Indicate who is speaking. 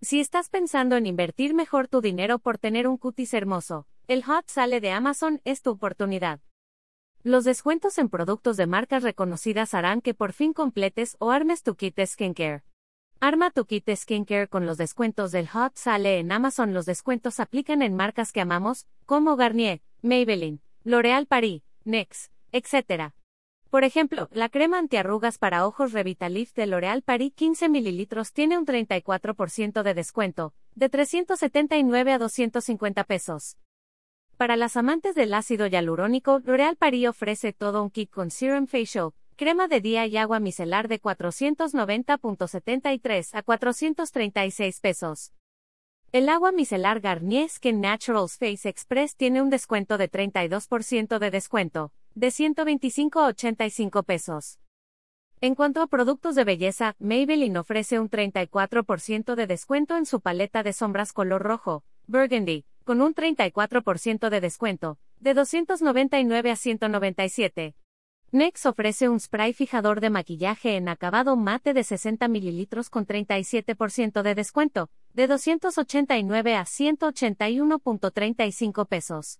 Speaker 1: Si estás pensando en invertir mejor tu dinero por tener un cutis hermoso, el Hot Sale de Amazon es tu oportunidad. Los descuentos en productos de marcas reconocidas harán que por fin completes o armes tu kit skincare. Arma tu kit skincare con los descuentos del Hot Sale en Amazon. Los descuentos aplican en marcas que amamos, como Garnier, Maybelline, L'Oréal Paris, NEX, etc. Por ejemplo, la crema antiarrugas para ojos Revitalift de L'Oréal Paris 15 ml tiene un 34% de descuento, de 379 a 250 pesos. Para las amantes del ácido hialurónico, L'Oréal Paris ofrece todo un kit con Serum Facial, crema de día y agua micelar de 490.73 a 436 pesos. El agua micelar Garnier Skin Naturals Face Express tiene un descuento de 32% de descuento, de 125 a 85 pesos. En cuanto a productos de belleza, Maybelline ofrece un 34% de descuento en su paleta de sombras color rojo, Burgundy, con un 34% de descuento, de 299 a 197. Nex ofrece un spray fijador de maquillaje en acabado mate de 60 ml con 37% de descuento, de 289 a 181.35 pesos.